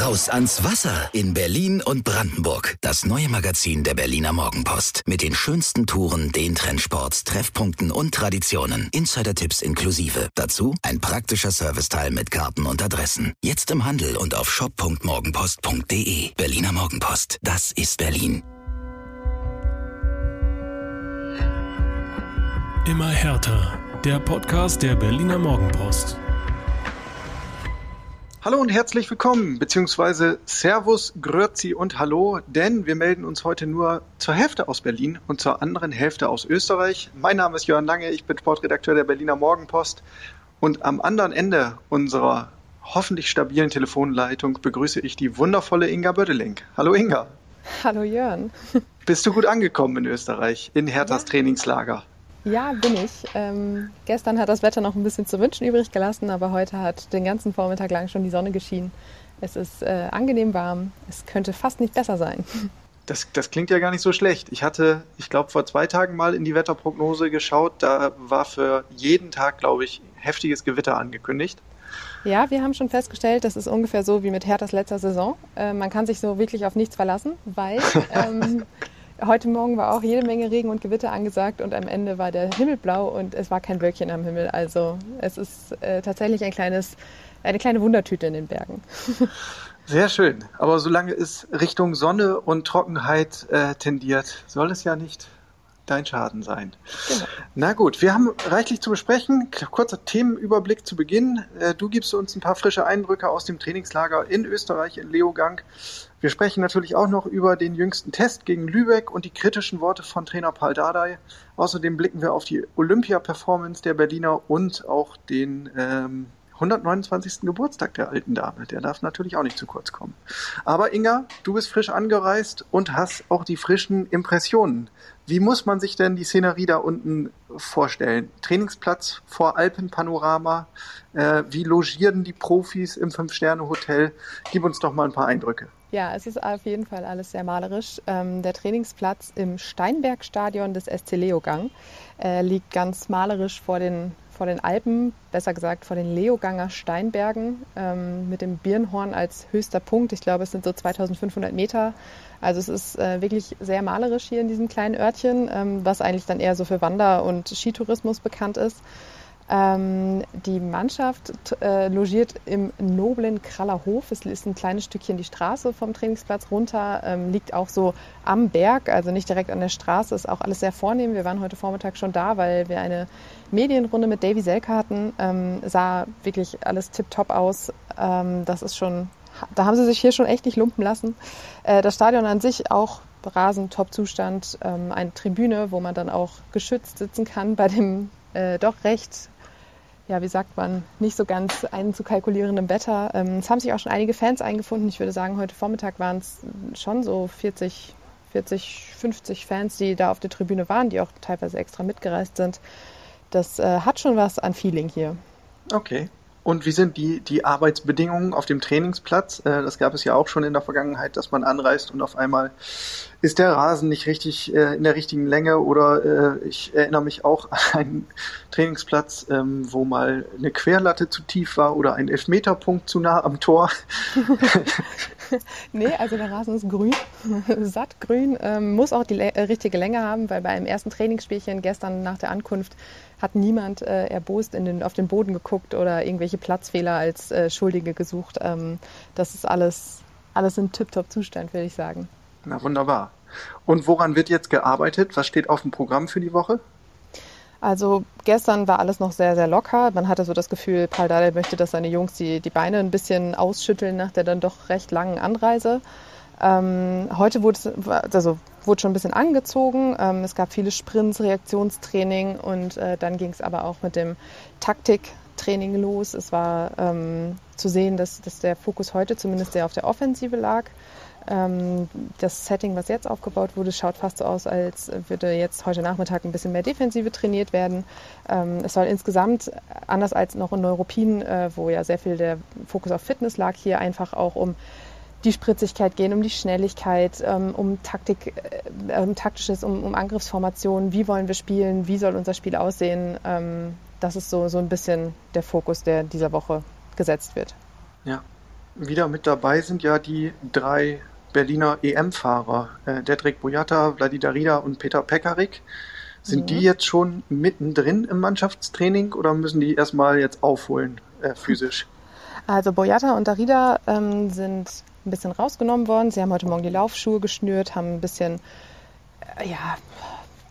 Raus ans Wasser in Berlin und Brandenburg. Das neue Magazin der Berliner Morgenpost. Mit den schönsten Touren, den Trendsports, Treffpunkten und Traditionen. Insider-Tipps inklusive. Dazu ein praktischer Serviceteil mit Karten und Adressen. Jetzt im Handel und auf shop.morgenpost.de. Berliner Morgenpost. Das ist Berlin. Immer härter. Der Podcast der Berliner Morgenpost. Hallo und herzlich willkommen, beziehungsweise Servus, Grüezi und Hallo, denn wir melden uns heute nur zur Hälfte aus Berlin und zur anderen Hälfte aus Österreich. Mein Name ist Jörn Lange, ich bin Sportredakteur der Berliner Morgenpost und am anderen Ende unserer hoffentlich stabilen Telefonleitung begrüße ich die wundervolle Inga Bödeling. Hallo Inga. Hallo Jörn. Bist du gut angekommen in Österreich, in Herthas ja. Trainingslager? Ja, bin ich. Ähm, gestern hat das Wetter noch ein bisschen zu wünschen übrig gelassen, aber heute hat den ganzen Vormittag lang schon die Sonne geschienen. Es ist äh, angenehm warm. Es könnte fast nicht besser sein. Das, das klingt ja gar nicht so schlecht. Ich hatte, ich glaube, vor zwei Tagen mal in die Wetterprognose geschaut. Da war für jeden Tag, glaube ich, heftiges Gewitter angekündigt. Ja, wir haben schon festgestellt, das ist ungefähr so wie mit Herthas letzter Saison. Äh, man kann sich so wirklich auf nichts verlassen, weil ähm, Heute Morgen war auch jede Menge Regen und Gewitter angesagt und am Ende war der Himmel blau und es war kein Wölkchen am Himmel. Also es ist äh, tatsächlich ein kleines, eine kleine Wundertüte in den Bergen. Sehr schön. Aber solange es Richtung Sonne und Trockenheit äh, tendiert, soll es ja nicht dein Schaden sein. Genau. Na gut, wir haben reichlich zu besprechen. Kurzer Themenüberblick zu Beginn. Äh, du gibst uns ein paar frische Eindrücke aus dem Trainingslager in Österreich, in Leogang. Wir sprechen natürlich auch noch über den jüngsten Test gegen Lübeck und die kritischen Worte von Trainer Paul Dardai. Außerdem blicken wir auf die Olympia-Performance der Berliner und auch den ähm, 129. Geburtstag der alten Dame. Der darf natürlich auch nicht zu kurz kommen. Aber Inga, du bist frisch angereist und hast auch die frischen Impressionen. Wie muss man sich denn die Szenerie da unten vorstellen? Trainingsplatz vor Alpenpanorama? Äh, wie logieren die Profis im Fünf-Sterne-Hotel? Gib uns doch mal ein paar Eindrücke. Ja, es ist auf jeden Fall alles sehr malerisch. Ähm, der Trainingsplatz im Steinbergstadion des SC Leogang äh, liegt ganz malerisch vor den vor den Alpen, besser gesagt vor den Leoganger Steinbergen ähm, mit dem Birnhorn als höchster Punkt. Ich glaube, es sind so 2500 Meter. Also es ist äh, wirklich sehr malerisch hier in diesem kleinen Örtchen, ähm, was eigentlich dann eher so für Wander- und Skitourismus bekannt ist. Ähm, die Mannschaft äh, logiert im noblen Kraller Hof. Es ist ein kleines Stückchen die Straße vom Trainingsplatz runter, ähm, liegt auch so am Berg, also nicht direkt an der Straße. Ist auch alles sehr vornehm. Wir waren heute Vormittag schon da, weil wir eine Medienrunde mit Davy Selke hatten. Ähm, sah wirklich alles tipptopp aus. Ähm, das ist schon, da haben sie sich hier schon echt nicht lumpen lassen. Äh, das Stadion an sich auch Rasen, Top-Zustand, ähm, eine Tribüne, wo man dann auch geschützt sitzen kann bei dem äh, doch recht ja, wie sagt man, nicht so ganz einzukalkulierendem Wetter. Ähm, es haben sich auch schon einige Fans eingefunden. Ich würde sagen, heute Vormittag waren es schon so 40, 40, 50 Fans, die da auf der Tribüne waren, die auch teilweise extra mitgereist sind. Das äh, hat schon was an Feeling hier. Okay. Und wie sind die, die Arbeitsbedingungen auf dem Trainingsplatz? Äh, das gab es ja auch schon in der Vergangenheit, dass man anreist und auf einmal ist der Rasen nicht richtig äh, in der richtigen Länge oder äh, ich erinnere mich auch an einen Trainingsplatz, ähm, wo mal eine Querlatte zu tief war oder ein Elfmeterpunkt zu nah am Tor. nee, also der Rasen ist grün, sattgrün, ähm, muss auch die richtige Länge haben, weil bei einem ersten Trainingsspielchen gestern nach der Ankunft hat niemand äh, erbost in den, auf den Boden geguckt oder irgendwelche Platzfehler als äh, Schuldige gesucht. Ähm, das ist alles, alles in Tip-Top-Zustand, würde ich sagen. Na wunderbar. Und woran wird jetzt gearbeitet? Was steht auf dem Programm für die Woche? Also gestern war alles noch sehr, sehr locker. Man hatte so das Gefühl, Paul Dardai möchte, dass seine Jungs die, die Beine ein bisschen ausschütteln nach der dann doch recht langen Anreise. Ähm, heute wurde, also wurde schon ein bisschen angezogen. Ähm, es gab viele Sprints, Reaktionstraining und äh, dann ging es aber auch mit dem Taktiktraining los. Es war ähm, zu sehen, dass, dass der Fokus heute zumindest sehr auf der Offensive lag. Ähm, das Setting, was jetzt aufgebaut wurde, schaut fast so aus, als würde jetzt heute Nachmittag ein bisschen mehr Defensive trainiert werden. Ähm, es soll insgesamt, anders als noch in Neuropin, äh, wo ja sehr viel der Fokus auf Fitness lag, hier einfach auch um die Spritzigkeit gehen, um die Schnelligkeit, ähm, um Taktik, äh, um taktisches, um, um Angriffsformationen, wie wollen wir spielen, wie soll unser Spiel aussehen. Ähm, das ist so, so ein bisschen der Fokus, der dieser Woche gesetzt wird. Ja. wieder mit dabei sind ja die drei Berliner EM-Fahrer, äh, Dedrick Boyata, Vladimir Rida und Peter Pekarik. Sind mhm. die jetzt schon mittendrin im Mannschaftstraining oder müssen die erstmal jetzt aufholen äh, physisch? Also Boyata und Darida ähm, sind ein bisschen rausgenommen worden. Sie haben heute Morgen die Laufschuhe geschnürt, haben ein bisschen äh, ja,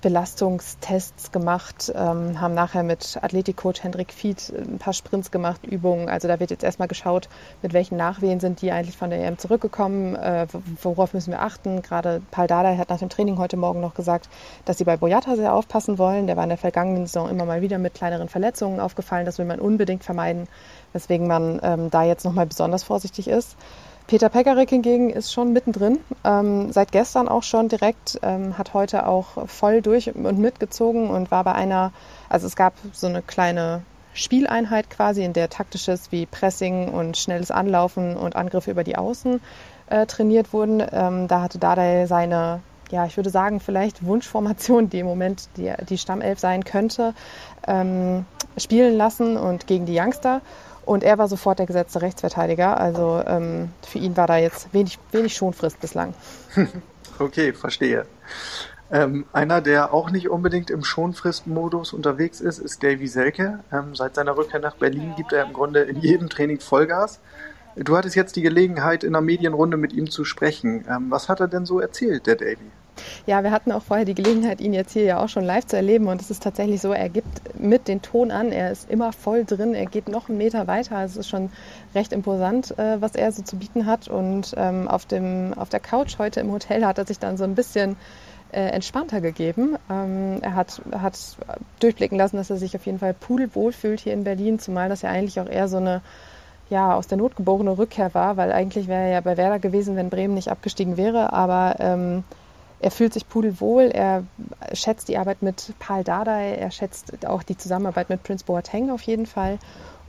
Belastungstests gemacht, ähm, haben nachher mit Athletikcoach Hendrik Fied ein paar Sprints gemacht, Übungen. Also da wird jetzt erstmal geschaut, mit welchen Nachwehen sind die eigentlich von der EM zurückgekommen, äh, worauf müssen wir achten. Gerade Paul Dardai hat nach dem Training heute Morgen noch gesagt, dass sie bei Boyata sehr aufpassen wollen. Der war in der vergangenen Saison immer mal wieder mit kleineren Verletzungen aufgefallen. Das will man unbedingt vermeiden, weswegen man ähm, da jetzt nochmal besonders vorsichtig ist. Peter Pekarik hingegen ist schon mittendrin, ähm, seit gestern auch schon direkt, ähm, hat heute auch voll durch und mitgezogen und war bei einer, also es gab so eine kleine Spieleinheit quasi, in der taktisches wie Pressing und schnelles Anlaufen und Angriffe über die Außen äh, trainiert wurden. Ähm, da hatte Dardai seine, ja, ich würde sagen, vielleicht Wunschformation, die im Moment die, die Stammelf sein könnte, ähm, spielen lassen und gegen die Youngster. Und er war sofort der gesetzte Rechtsverteidiger. Also ähm, für ihn war da jetzt wenig, wenig Schonfrist bislang. okay, verstehe. Ähm, einer, der auch nicht unbedingt im Schonfristmodus unterwegs ist, ist Davy Selke. Ähm, seit seiner Rückkehr nach Berlin gibt er im Grunde in jedem Training Vollgas. Du hattest jetzt die Gelegenheit, in einer Medienrunde mit ihm zu sprechen. Ähm, was hat er denn so erzählt, der Davy? Ja, wir hatten auch vorher die Gelegenheit, ihn jetzt hier ja auch schon live zu erleben. Und es ist tatsächlich so, er gibt mit den Ton an. Er ist immer voll drin. Er geht noch einen Meter weiter. Es ist schon recht imposant, äh, was er so zu bieten hat. Und ähm, auf, dem, auf der Couch heute im Hotel hat er sich dann so ein bisschen äh, entspannter gegeben. Ähm, er hat, hat durchblicken lassen, dass er sich auf jeden Fall pudelwohl fühlt hier in Berlin, zumal das ja eigentlich auch eher so eine ja, aus der Not geborene Rückkehr war, weil eigentlich wäre er ja bei Werder gewesen, wenn Bremen nicht abgestiegen wäre. Aber ähm, er fühlt sich pudelwohl, er schätzt die Arbeit mit Paul Dardai, er schätzt auch die Zusammenarbeit mit Prince Boateng auf jeden Fall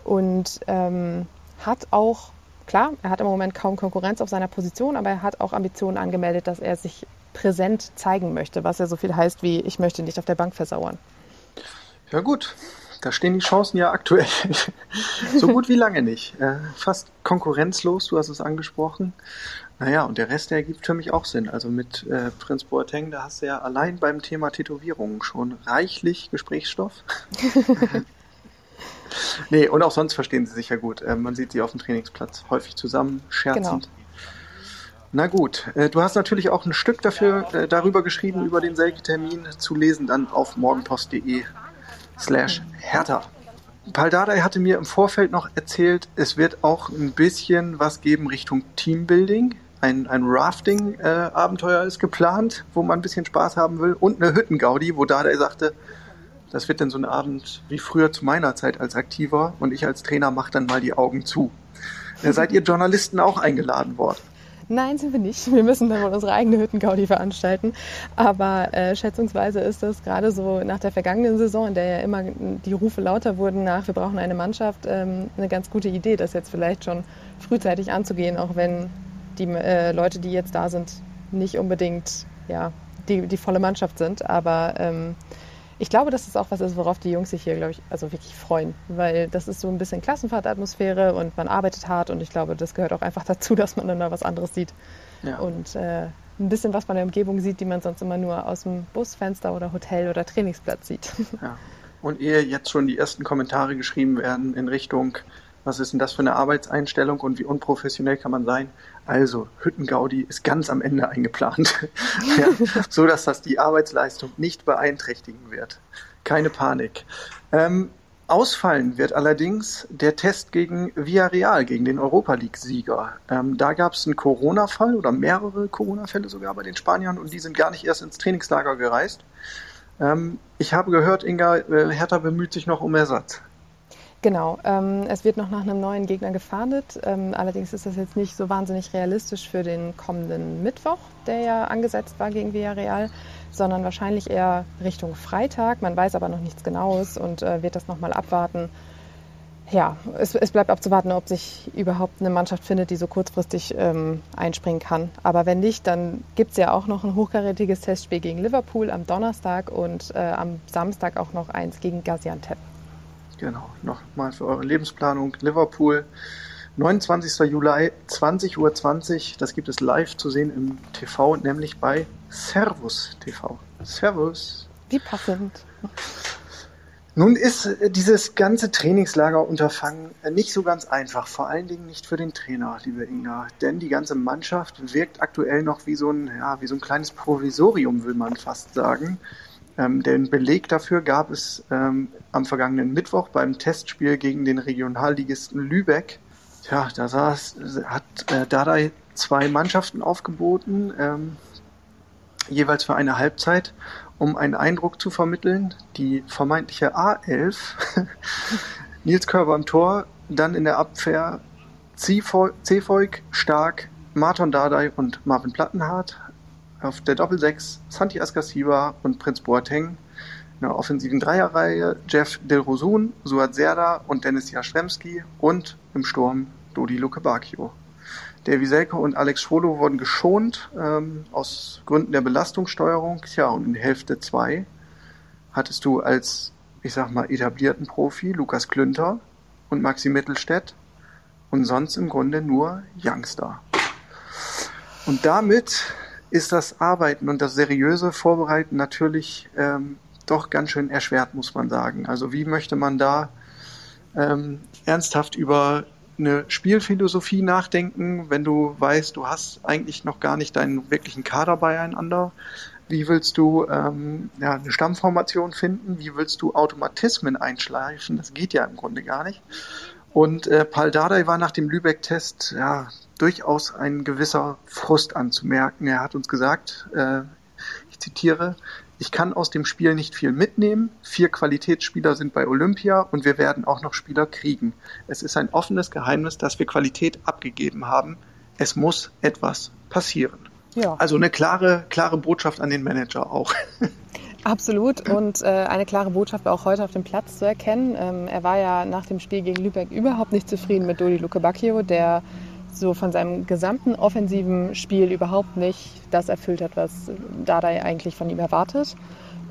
und ähm, hat auch, klar, er hat im Moment kaum Konkurrenz auf seiner Position, aber er hat auch Ambitionen angemeldet, dass er sich präsent zeigen möchte, was ja so viel heißt wie, ich möchte nicht auf der Bank versauern. Ja gut, da stehen die Chancen ja aktuell so gut wie lange nicht. Äh, fast konkurrenzlos, du hast es angesprochen. Naja, und der Rest, der ergibt für mich auch Sinn. Also mit äh, Prinz Boateng, da hast du ja allein beim Thema Tätowierungen schon reichlich Gesprächsstoff. nee, und auch sonst verstehen sie sich ja gut. Äh, man sieht sie auf dem Trainingsplatz häufig zusammen, scherzend. Genau. Na gut, äh, du hast natürlich auch ein Stück dafür äh, darüber geschrieben, über den Selke-Termin zu lesen, dann auf morgenpost.de slash Hertha. Paul Dardai hatte mir im Vorfeld noch erzählt, es wird auch ein bisschen was geben Richtung Teambuilding ein, ein Rafting-Abenteuer ist geplant, wo man ein bisschen Spaß haben will und eine Hüttengaudi, wo Dada sagte, das wird dann so ein Abend wie früher zu meiner Zeit als Aktiver und ich als Trainer mache dann mal die Augen zu. Äh, seid ihr Journalisten auch eingeladen worden? Nein, sind wir nicht. Wir müssen dann wohl unsere eigene Hüttengaudi veranstalten. Aber äh, schätzungsweise ist das gerade so nach der vergangenen Saison, in der ja immer die Rufe lauter wurden nach, wir brauchen eine Mannschaft, ähm, eine ganz gute Idee, das jetzt vielleicht schon frühzeitig anzugehen, auch wenn die äh, Leute, die jetzt da sind, nicht unbedingt ja, die, die volle Mannschaft sind. Aber ähm, ich glaube, dass es auch was ist, worauf die Jungs sich hier, glaube ich, also wirklich freuen. Weil das ist so ein bisschen Klassenfahrtatmosphäre und man arbeitet hart und ich glaube, das gehört auch einfach dazu, dass man dann da was anderes sieht. Ja. Und äh, ein bisschen was von der Umgebung sieht, die man sonst immer nur aus dem Busfenster oder Hotel oder Trainingsplatz sieht. Ja. Und ehe jetzt schon die ersten Kommentare geschrieben werden in Richtung, was ist denn das für eine Arbeitseinstellung und wie unprofessionell kann man sein? Also, Hüttengaudi ist ganz am Ende eingeplant, ja, so dass das die Arbeitsleistung nicht beeinträchtigen wird. Keine Panik. Ähm, ausfallen wird allerdings der Test gegen Villarreal, gegen den Europa League-Sieger. Ähm, da gab es einen Corona-Fall oder mehrere Corona-Fälle sogar bei den Spaniern und die sind gar nicht erst ins Trainingslager gereist. Ähm, ich habe gehört, Inga, äh, Hertha bemüht sich noch um Ersatz. Genau, ähm, es wird noch nach einem neuen Gegner gefahndet. Ähm, allerdings ist das jetzt nicht so wahnsinnig realistisch für den kommenden Mittwoch, der ja angesetzt war gegen Villarreal, sondern wahrscheinlich eher Richtung Freitag. Man weiß aber noch nichts Genaues und äh, wird das nochmal abwarten. Ja, es, es, bleibt abzuwarten, ob sich überhaupt eine Mannschaft findet, die so kurzfristig ähm, einspringen kann. Aber wenn nicht, dann gibt es ja auch noch ein hochkarätiges Testspiel gegen Liverpool am Donnerstag und äh, am Samstag auch noch eins gegen Gaziantep. Genau, nochmal für eure Lebensplanung. Liverpool 29. Juli, 20.20 Uhr. 20, das gibt es live zu sehen im TV, nämlich bei Servus TV. Servus. Wie passend. Nun ist äh, dieses ganze Trainingslagerunterfangen äh, nicht so ganz einfach, vor allen Dingen nicht für den Trainer, liebe Inga, denn die ganze Mannschaft wirkt aktuell noch wie so ein, ja, wie so ein kleines Provisorium, will man fast sagen. Ähm, den Beleg dafür gab es ähm, am vergangenen Mittwoch beim Testspiel gegen den Regionalligisten Lübeck. Ja, da saß, hat äh, Dardai zwei Mannschaften aufgeboten, ähm, jeweils für eine Halbzeit um einen Eindruck zu vermitteln, die vermeintliche A11, Nils Körber im Tor, dann in der Abwehr Cefoik, Stark, Martin Dardai und Marvin Plattenhardt. Auf der Doppelsechs Santi Askasiba und Prinz Boateng. In der offensiven Dreierreihe Jeff Dilrosun, Suat Serda und Dennis Jastremski und im Sturm Dodi Lukebakio. Davy Selke und Alex Schwolo wurden geschont ähm, aus Gründen der Belastungssteuerung. Tja, und in Hälfte 2 hattest du als, ich sag mal, etablierten Profi Lukas Klünter und Maxi Mittelstädt und sonst im Grunde nur Youngster. Und damit ist das Arbeiten und das seriöse Vorbereiten natürlich ähm, doch ganz schön erschwert, muss man sagen. Also wie möchte man da ähm, ernsthaft über eine Spielphilosophie nachdenken, wenn du weißt, du hast eigentlich noch gar nicht deinen wirklichen Kader beieinander? Wie willst du ähm, ja, eine Stammformation finden? Wie willst du Automatismen einschleifen? Das geht ja im Grunde gar nicht. Und äh, Paul Dardai war nach dem Lübeck-Test ja durchaus ein gewisser Frust anzumerken. Er hat uns gesagt, äh, ich zitiere, ich kann aus dem Spiel nicht viel mitnehmen. Vier Qualitätsspieler sind bei Olympia und wir werden auch noch Spieler kriegen. Es ist ein offenes Geheimnis, dass wir Qualität abgegeben haben. Es muss etwas passieren. Ja. Also eine klare, klare Botschaft an den Manager auch. Absolut und äh, eine klare Botschaft auch heute auf dem Platz zu erkennen. Ähm, er war ja nach dem Spiel gegen Lübeck überhaupt nicht zufrieden mit Dodi Lukebakio, der so von seinem gesamten offensiven Spiel überhaupt nicht das erfüllt hat, was Dada eigentlich von ihm erwartet.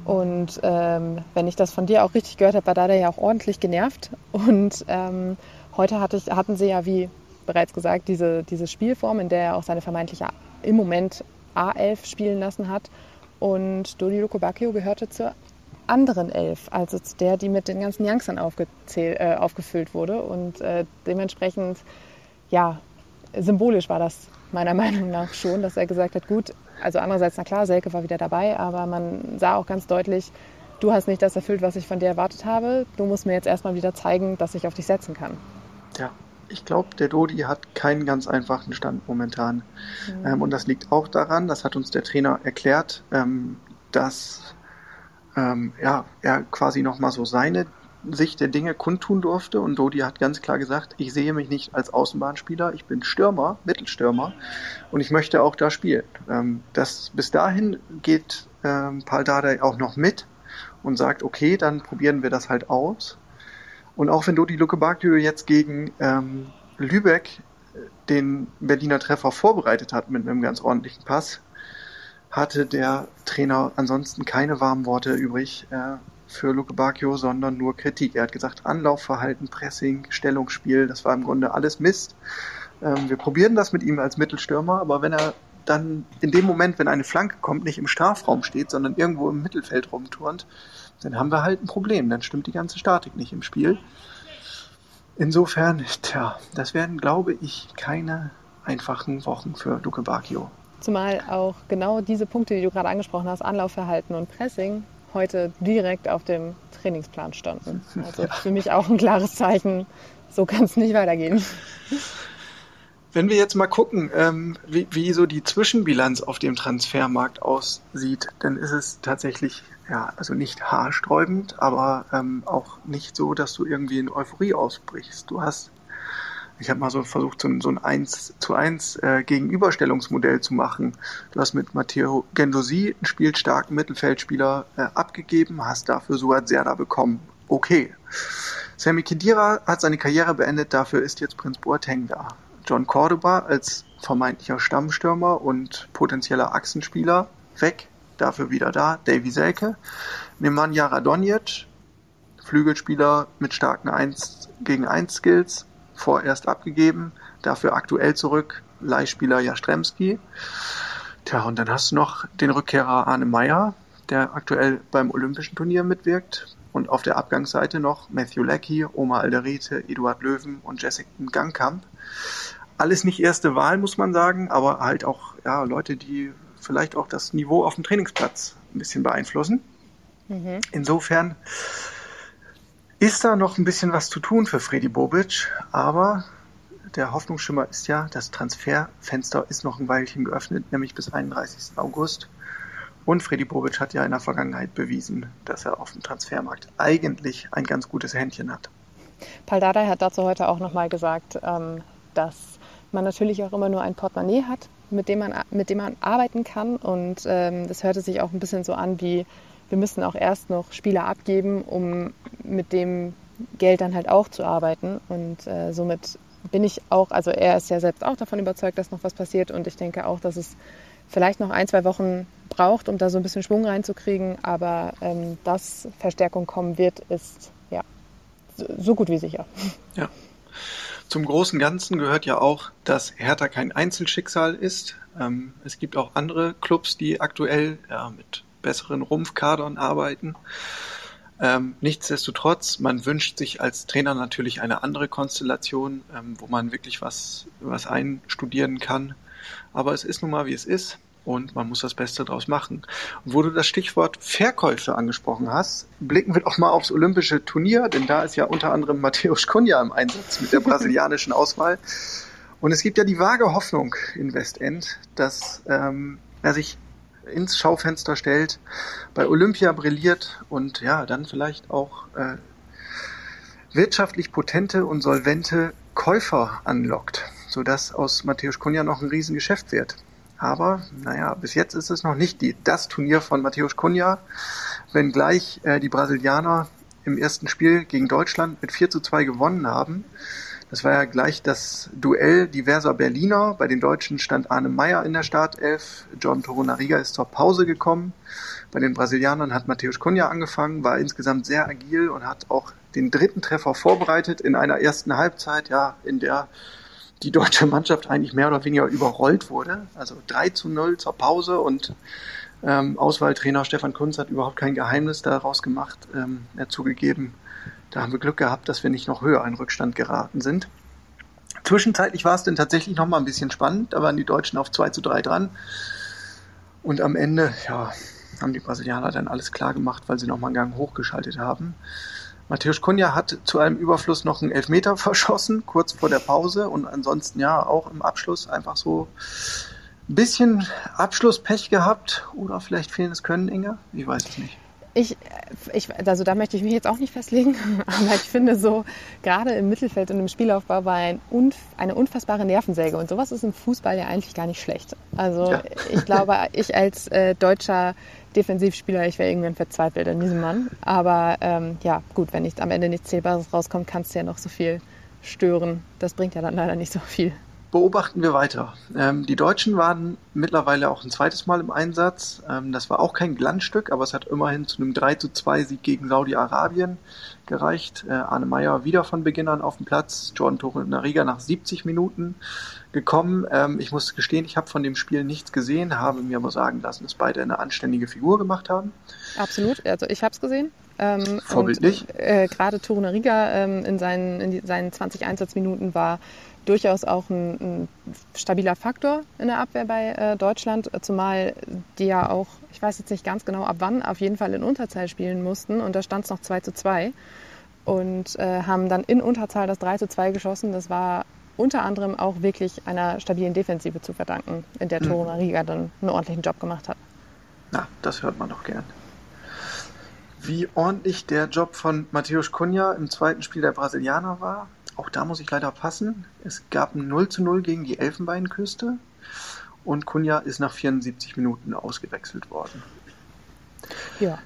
Und ähm, wenn ich das von dir auch richtig gehört habe, war Dada ja auch ordentlich genervt. Und ähm, heute hatte ich, hatten sie ja, wie bereits gesagt, diese, diese Spielform, in der er auch seine vermeintliche im Moment A11 spielen lassen hat. Und Dodi Lukobakio gehörte zur anderen Elf, also zu der, die mit den ganzen Youngstern äh, aufgefüllt wurde. Und äh, dementsprechend, ja, symbolisch war das meiner Meinung nach schon, dass er gesagt hat, gut, also andererseits, na klar, Selke war wieder dabei, aber man sah auch ganz deutlich, du hast nicht das erfüllt, was ich von dir erwartet habe. Du musst mir jetzt erstmal wieder zeigen, dass ich auf dich setzen kann. Ja, ich glaube, der Dodi hat keinen ganz einfachen Stand momentan. Mhm. Ähm, und das liegt auch daran, das hat uns der Trainer erklärt, ähm, dass ähm, ja, er quasi nochmal so seine Sicht der Dinge kundtun durfte. Und Dodi hat ganz klar gesagt, ich sehe mich nicht als Außenbahnspieler, ich bin Stürmer, Mittelstürmer und ich möchte auch da spielen. Ähm, das, bis dahin geht ähm, Paul Dardai auch noch mit und sagt, okay, dann probieren wir das halt aus. Und auch wenn Dodi Lukebakio jetzt gegen ähm, Lübeck äh, den Berliner Treffer vorbereitet hat mit einem ganz ordentlichen Pass, hatte der Trainer ansonsten keine warmen Worte übrig. Äh, für Luke Bacchio, sondern nur Kritik. Er hat gesagt, Anlaufverhalten, Pressing, Stellungsspiel, das war im Grunde alles Mist. Ähm, wir probieren das mit ihm als Mittelstürmer, aber wenn er dann in dem Moment, wenn eine Flanke kommt, nicht im Strafraum steht, sondern irgendwo im Mittelfeld rumturnt, dann haben wir halt ein Problem. Dann stimmt die ganze Statik nicht im Spiel. Insofern, tja, das werden, glaube ich, keine einfachen Wochen für Luke Bacchio. Zumal auch genau diese Punkte, die du gerade angesprochen hast, Anlaufverhalten und Pressing, heute direkt auf dem Trainingsplan standen. Also ja. für mich auch ein klares Zeichen, so kann es nicht weitergehen. Wenn wir jetzt mal gucken, ähm, wie, wie, so die Zwischenbilanz auf dem Transfermarkt aussieht, dann ist es tatsächlich, ja, also nicht haarsträubend, aber ähm, auch nicht so, dass du irgendwie in Euphorie ausbrichst. Du hast ich habe mal so versucht, so, so ein 1 zu 1 äh, Gegenüberstellungsmodell zu machen. Du hast mit Matteo Gendosi einen spielstarken Mittelfeldspieler äh, abgegeben, hast dafür Suat Serda bekommen. Okay. Sammy Kedira hat seine Karriere beendet, dafür ist jetzt Prinz Boateng da. John Cordoba als vermeintlicher Stammstürmer und potenzieller Achsenspieler weg, dafür wieder da. Davy Selke. Nemanja Radonjic, Flügelspieler mit starken 1 gegen 1 Skills, vorerst abgegeben. Dafür aktuell zurück Leihspieler Jastremski. Tja, und dann hast du noch den Rückkehrer Arne Meyer, der aktuell beim Olympischen Turnier mitwirkt. Und auf der Abgangsseite noch Matthew Leckie, Oma Alderete, Eduard Löwen und Jessica Gangkamp. Alles nicht erste Wahl, muss man sagen, aber halt auch ja, Leute, die vielleicht auch das Niveau auf dem Trainingsplatz ein bisschen beeinflussen. Mhm. Insofern ist da noch ein bisschen was zu tun für Freddy Bobic, aber der Hoffnungsschimmer ist ja, das Transferfenster ist noch ein Weilchen geöffnet, nämlich bis 31. August. Und Freddy Bobic hat ja in der Vergangenheit bewiesen, dass er auf dem Transfermarkt eigentlich ein ganz gutes Händchen hat. Paul Dardai hat dazu heute auch nochmal gesagt, ähm, dass man natürlich auch immer nur ein Portemonnaie hat, mit dem man, mit dem man arbeiten kann. Und ähm, das hörte sich auch ein bisschen so an wie, wir müssen auch erst noch Spieler abgeben, um mit dem Geld dann halt auch zu arbeiten. Und äh, somit bin ich auch, also er ist ja selbst auch davon überzeugt, dass noch was passiert. Und ich denke auch, dass es vielleicht noch ein, zwei Wochen braucht, um da so ein bisschen Schwung reinzukriegen. Aber ähm, dass Verstärkung kommen wird, ist ja so gut wie sicher. Ja. Zum großen Ganzen gehört ja auch, dass Hertha kein Einzelschicksal ist. Ähm, es gibt auch andere Clubs, die aktuell mit besseren Rumpfkadern arbeiten. Ähm, nichtsdestotrotz, man wünscht sich als Trainer natürlich eine andere Konstellation, ähm, wo man wirklich was, was einstudieren kann. Aber es ist nun mal, wie es ist und man muss das Beste draus machen. Und wo du das Stichwort Verkäufe angesprochen hast, blicken wir doch mal aufs Olympische Turnier, denn da ist ja unter anderem Matthäus Cunha im Einsatz mit der brasilianischen Auswahl. Und es gibt ja die vage Hoffnung in Westend, dass ähm, er sich ins Schaufenster stellt, bei Olympia brilliert und ja, dann vielleicht auch äh, wirtschaftlich potente und solvente Käufer anlockt, sodass aus Matthäus Kunja noch ein Riesengeschäft wird. Aber naja, bis jetzt ist es noch nicht die, das Turnier von Matthäus Kunja, wenngleich äh, die Brasilianer im ersten Spiel gegen Deutschland mit 4 zu 2 gewonnen haben. Das war ja gleich das Duell diverser Berliner. Bei den Deutschen stand Arne Meyer in der Startelf. John Torunariga ist zur Pause gekommen. Bei den Brasilianern hat Matthäus Cunha angefangen, war insgesamt sehr agil und hat auch den dritten Treffer vorbereitet in einer ersten Halbzeit, ja, in der die deutsche Mannschaft eigentlich mehr oder weniger überrollt wurde. Also 3 zu 0 zur Pause und ähm, Auswahltrainer Stefan Kunz hat überhaupt kein Geheimnis daraus gemacht. Ähm, er zugegeben, da haben wir Glück gehabt, dass wir nicht noch höher in Rückstand geraten sind. Zwischenzeitlich war es dann tatsächlich noch mal ein bisschen spannend. Da waren die Deutschen auf 2 zu 3 dran. Und am Ende, ja, haben die Brasilianer dann alles klar gemacht, weil sie noch mal einen Gang hochgeschaltet haben. Matthäus Kunja hat zu einem Überfluss noch einen Elfmeter verschossen, kurz vor der Pause. Und ansonsten ja, auch im Abschluss einfach so ein bisschen Abschlusspech gehabt. Oder vielleicht fehlendes Können, Inga? Ich weiß es nicht. Ich, ich, also da möchte ich mich jetzt auch nicht festlegen, aber ich finde so, gerade im Mittelfeld und im Spielaufbau war ein unf eine unfassbare Nervensäge und sowas ist im Fußball ja eigentlich gar nicht schlecht. Also ja. ich glaube, ich als äh, deutscher Defensivspieler, ich wäre irgendwann verzweifelt an diesem Mann. Aber ähm, ja, gut, wenn nicht am Ende nichts Zählbares rauskommt, kannst du ja noch so viel stören. Das bringt ja dann leider nicht so viel beobachten wir weiter. Ähm, die Deutschen waren mittlerweile auch ein zweites Mal im Einsatz. Ähm, das war auch kein Glanzstück, aber es hat immerhin zu einem 3 zu 2 Sieg gegen Saudi-Arabien gereicht. Äh, Arne Meyer wieder von Beginn an auf dem Platz, Jordan Torunariga nach 70 Minuten gekommen. Ähm, ich muss gestehen, ich habe von dem Spiel nichts gesehen, habe mir aber sagen lassen, dass beide eine anständige Figur gemacht haben. Absolut, also ich habe es gesehen. Ähm, Vorbildlich. Äh, Gerade Torunariga ähm, in seinen, in die, seinen 20 Einsatzminuten war durchaus auch ein, ein, stabiler Faktor in der Abwehr bei äh, Deutschland, zumal die ja auch, ich weiß jetzt nicht ganz genau ab wann, auf jeden Fall in Unterzahl spielen mussten und da stand es noch 2 zu 2 und äh, haben dann in Unterzahl das 3 zu 2 geschossen. Das war unter anderem auch wirklich einer stabilen Defensive zu verdanken, in der mhm. Riga dann einen ordentlichen Job gemacht hat. Na, das hört man doch gern. Wie ordentlich der Job von Matthäus Cunha im zweiten Spiel der Brasilianer war, auch da muss ich leider passen. Es gab ein 0 zu 0 gegen die Elfenbeinküste und Kunja ist nach 74 Minuten ausgewechselt worden. Ja.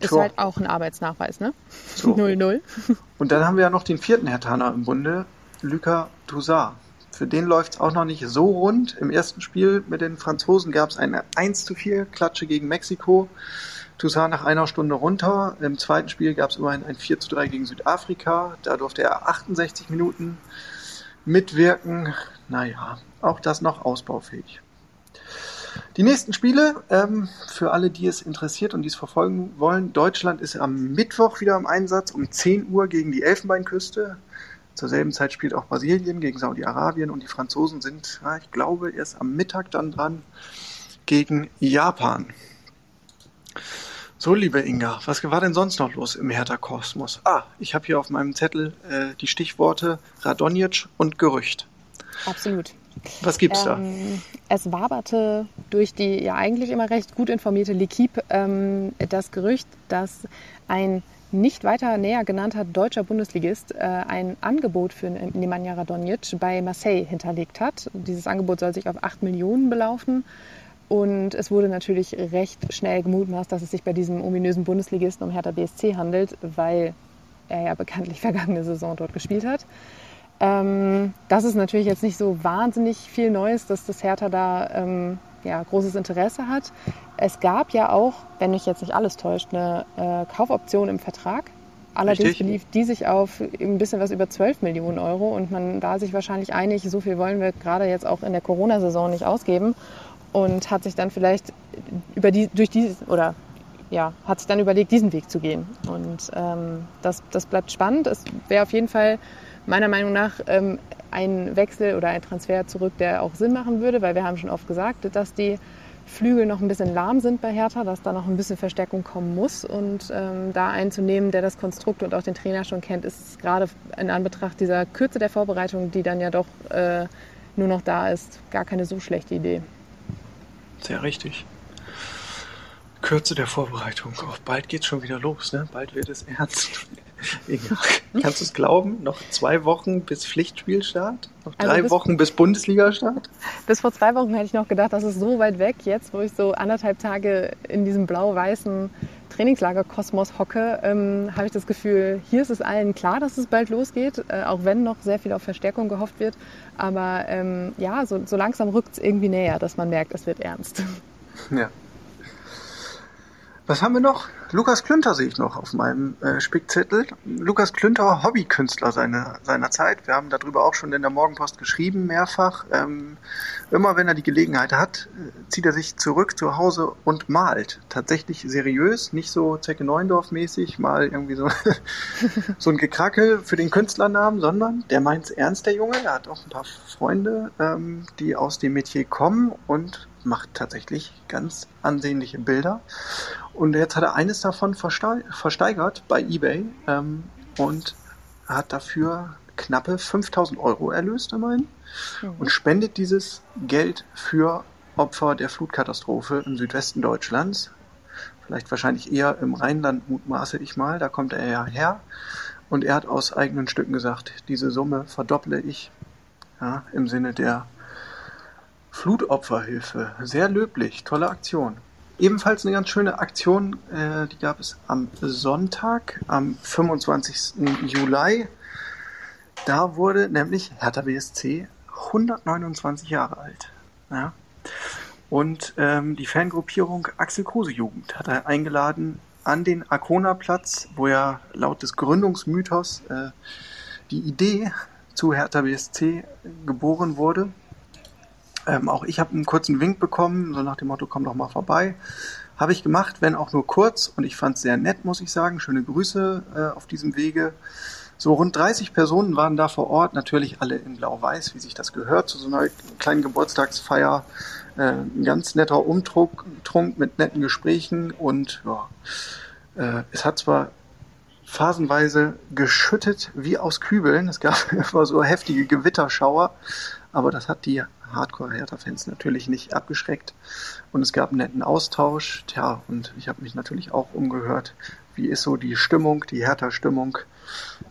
Ist Tor. halt auch ein Arbeitsnachweis, ne? 0-0. So. Und dann haben wir ja noch den vierten Hertaner im Bunde, Lucas Toussaint. Für den läuft es auch noch nicht so rund. Im ersten Spiel mit den Franzosen gab es eine 1 zu 4 Klatsche gegen Mexiko. Toussaint nach einer Stunde runter. Im zweiten Spiel gab es immerhin ein 4 zu 3 gegen Südafrika. Da durfte er 68 Minuten mitwirken. Naja, auch das noch ausbaufähig. Die nächsten Spiele, ähm, für alle, die es interessiert und die es verfolgen wollen, Deutschland ist am Mittwoch wieder im Einsatz um 10 Uhr gegen die Elfenbeinküste. Zur selben Zeit spielt auch Brasilien gegen Saudi-Arabien und die Franzosen sind, ja, ich glaube, erst am Mittag dann dran gegen Japan. So, liebe Inga, was war denn sonst noch los im Hertha-Kosmos? Ah, ich habe hier auf meinem Zettel äh, die Stichworte Radonjic und Gerücht. Absolut. Was gibt's ähm, da? Es waberte durch die ja eigentlich immer recht gut informierte L'Equipe ähm, das Gerücht, dass ein nicht weiter näher genannter deutscher Bundesligist äh, ein Angebot für Nemanja Radonjic bei Marseille hinterlegt hat. Dieses Angebot soll sich auf 8 Millionen belaufen. Und es wurde natürlich recht schnell gemutmaßt, dass es sich bei diesem ominösen Bundesligisten um Hertha BSC handelt, weil er ja bekanntlich vergangene Saison dort gespielt hat. Ähm, das ist natürlich jetzt nicht so wahnsinnig viel Neues, dass das Hertha da ähm, ja, großes Interesse hat. Es gab ja auch, wenn mich jetzt nicht alles täuscht, eine äh, Kaufoption im Vertrag. Allerdings Richtig. belief die sich auf ein bisschen was über 12 Millionen Euro und man war sich wahrscheinlich einig, so viel wollen wir gerade jetzt auch in der Corona-Saison nicht ausgeben und hat sich dann vielleicht über die, durch dieses oder ja, hat sich dann überlegt, diesen Weg zu gehen. Und ähm, das, das bleibt spannend. Es wäre auf jeden Fall meiner Meinung nach ähm, ein Wechsel oder ein Transfer zurück, der auch Sinn machen würde, weil wir haben schon oft gesagt, dass die Flügel noch ein bisschen lahm sind bei Hertha, dass da noch ein bisschen Verstärkung kommen muss. Und ähm, da einzunehmen, der das Konstrukt und auch den Trainer schon kennt, ist gerade in Anbetracht dieser Kürze der Vorbereitung, die dann ja doch äh, nur noch da ist, gar keine so schlechte Idee. Sehr richtig. Kürze der Vorbereitung. Oh, bald geht's schon wieder los, ne? Bald wird es ernst. Kannst du es glauben? Noch zwei Wochen bis Pflichtspielstart? Noch also drei also bis, Wochen bis Bundesliga-Start? Bis vor zwei Wochen hätte ich noch gedacht, das ist so weit weg. Jetzt, wo ich so anderthalb Tage in diesem blau-weißen Trainingslager-Kosmos hocke, ähm, habe ich das Gefühl, hier ist es allen klar, dass es bald losgeht, äh, auch wenn noch sehr viel auf Verstärkung gehofft wird. Aber ähm, ja, so, so langsam rückt es irgendwie näher, dass man merkt, es wird ernst. Ja. Was haben wir noch? Lukas Klünter sehe ich noch auf meinem äh, Spickzettel. Lukas Klünter, Hobbykünstler seiner, seiner Zeit. Wir haben darüber auch schon in der Morgenpost geschrieben, mehrfach. Ähm, immer wenn er die Gelegenheit hat, äh, zieht er sich zurück zu Hause und malt. Tatsächlich seriös, nicht so Zecke Neuendorf mäßig, mal irgendwie so, so ein Gekrackel für den Künstlernamen, sondern der meint es ernst, der Junge. Er hat auch ein paar Freunde, ähm, die aus dem Metier kommen und macht tatsächlich ganz ansehnliche Bilder. Und jetzt hat er eines davon versteigert bei eBay ähm, und hat dafür knappe 5000 Euro erlöst immerhin mhm. und spendet dieses Geld für Opfer der Flutkatastrophe im Südwesten Deutschlands. Vielleicht wahrscheinlich eher im Rheinland mutmaße ich mal, da kommt er ja her. Und er hat aus eigenen Stücken gesagt, diese Summe verdopple ich ja, im Sinne der Flutopferhilfe. Sehr löblich, tolle Aktion. Ebenfalls eine ganz schöne Aktion, äh, die gab es am Sonntag, am 25. Juli. Da wurde nämlich Hertha BSC 129 Jahre alt. Ja. Und ähm, die Fangruppierung Axel Kruse Jugend hat er eingeladen an den Arkona-Platz, wo ja laut des Gründungsmythos äh, die Idee zu Hertha BSC geboren wurde. Ähm, auch ich habe einen kurzen Wink bekommen, so nach dem Motto, komm doch mal vorbei. Habe ich gemacht, wenn auch nur kurz und ich fand es sehr nett, muss ich sagen. Schöne Grüße äh, auf diesem Wege. So rund 30 Personen waren da vor Ort, natürlich alle in Blau-Weiß, wie sich das gehört, zu so einer kleinen Geburtstagsfeier. Äh, ein ganz netter Umtrunk Trunk mit netten Gesprächen und ja, äh, es hat zwar phasenweise geschüttet wie aus Kübeln. Es gab immer so heftige Gewitterschauer, aber das hat die Hardcore-Hertha-Fans natürlich nicht abgeschreckt. Und es gab einen netten Austausch. Tja, und ich habe mich natürlich auch umgehört, wie ist so die Stimmung, die Hertha-Stimmung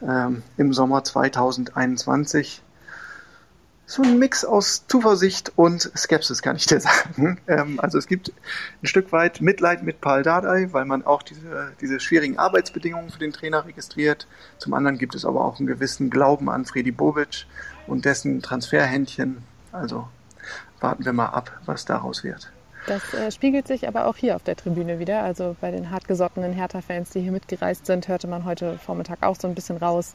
ähm, im Sommer 2021. So ein Mix aus Zuversicht und Skepsis, kann ich dir sagen. Ähm, also es gibt ein Stück weit Mitleid mit Paul Dardai, weil man auch diese, diese schwierigen Arbeitsbedingungen für den Trainer registriert. Zum anderen gibt es aber auch einen gewissen Glauben an Fredi Bobic und dessen Transferhändchen. Also warten wir mal ab, was daraus wird. Das äh, spiegelt sich aber auch hier auf der Tribüne wieder. Also bei den hartgesottenen Hertha-Fans, die hier mitgereist sind, hörte man heute Vormittag auch so ein bisschen raus.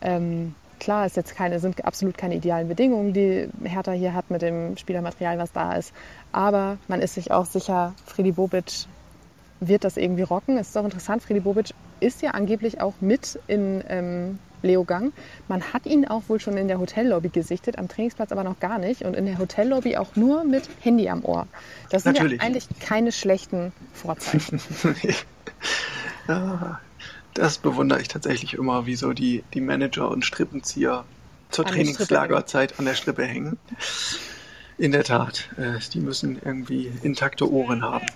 Ähm, klar, es jetzt keine, sind absolut keine idealen Bedingungen, die Hertha hier hat mit dem Spielermaterial, was da ist. Aber man ist sich auch sicher, Freddy Bobic wird das irgendwie rocken. Es ist auch interessant, Freddy Bobic ist ja angeblich auch mit in ähm, Leogang. Man hat ihn auch wohl schon in der Hotellobby gesichtet, am Trainingsplatz aber noch gar nicht. Und in der Hotellobby auch nur mit Handy am Ohr. Das sind Natürlich. ja eigentlich keine schlechten Vorzeichen. ja, das bewundere ich tatsächlich immer, wie so die, die Manager und Strippenzieher zur an Trainingslagerzeit an der Strippe hängen. In der Tat, äh, die müssen irgendwie intakte Ohren haben.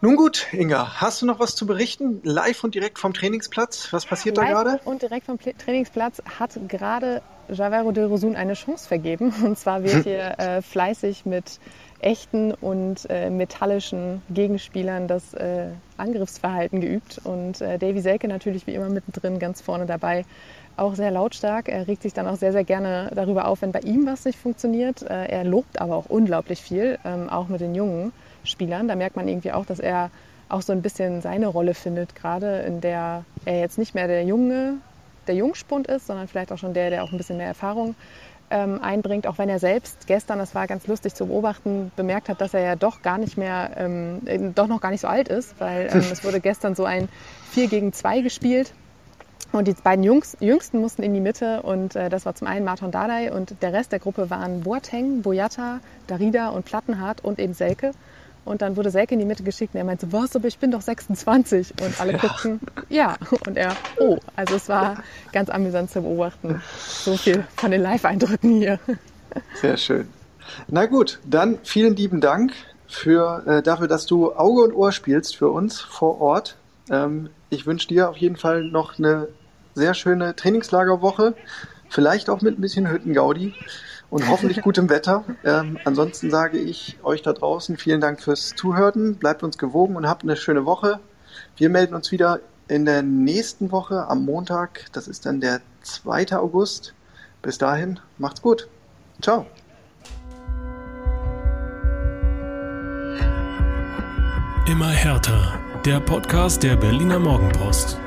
Nun gut, Inga, hast du noch was zu berichten? Live und direkt vom Trainingsplatz? Was passiert Live da gerade? Und direkt vom Trainingsplatz hat gerade Javero de Rosun eine Chance vergeben. Und zwar wird hier äh, fleißig mit echten und äh, metallischen Gegenspielern das äh, Angriffsverhalten geübt. Und äh, Davy Selke natürlich wie immer mittendrin ganz vorne dabei. Auch sehr lautstark. Er regt sich dann auch sehr, sehr gerne darüber auf, wenn bei ihm was nicht funktioniert. Äh, er lobt aber auch unglaublich viel, ähm, auch mit den Jungen. Spielern. Da merkt man irgendwie auch, dass er auch so ein bisschen seine Rolle findet, gerade in der er jetzt nicht mehr der Junge, der Jungspund ist, sondern vielleicht auch schon der, der auch ein bisschen mehr Erfahrung ähm, einbringt, auch wenn er selbst gestern, das war ganz lustig zu beobachten, bemerkt hat, dass er ja doch gar nicht mehr, ähm, doch noch gar nicht so alt ist, weil ähm, es wurde gestern so ein 4 gegen 2 gespielt. Und die beiden Jungs, Jüngsten mussten in die Mitte und äh, das war zum einen Martin Dardai und der Rest der Gruppe waren Boateng, Boyata, Darida und Plattenhardt und eben Selke. Und dann wurde Selke in die Mitte geschickt und er meinte, was, aber ich bin doch 26. Und alle ja. guckten, ja. Und er, oh. Also es war ganz amüsant zu beobachten. So viel von den Live-Eindrücken hier. Sehr schön. Na gut, dann vielen lieben Dank für, äh, dafür, dass du Auge und Ohr spielst für uns vor Ort. Ähm, ich wünsche dir auf jeden Fall noch eine sehr schöne Trainingslagerwoche. Vielleicht auch mit ein bisschen Hüttengaudi und hoffentlich gutem Wetter. Ähm, ansonsten sage ich euch da draußen vielen Dank fürs Zuhören. Bleibt uns gewogen und habt eine schöne Woche. Wir melden uns wieder in der nächsten Woche am Montag. Das ist dann der 2. August. Bis dahin, macht's gut. Ciao. Immer härter. Der Podcast der Berliner Morgenpost.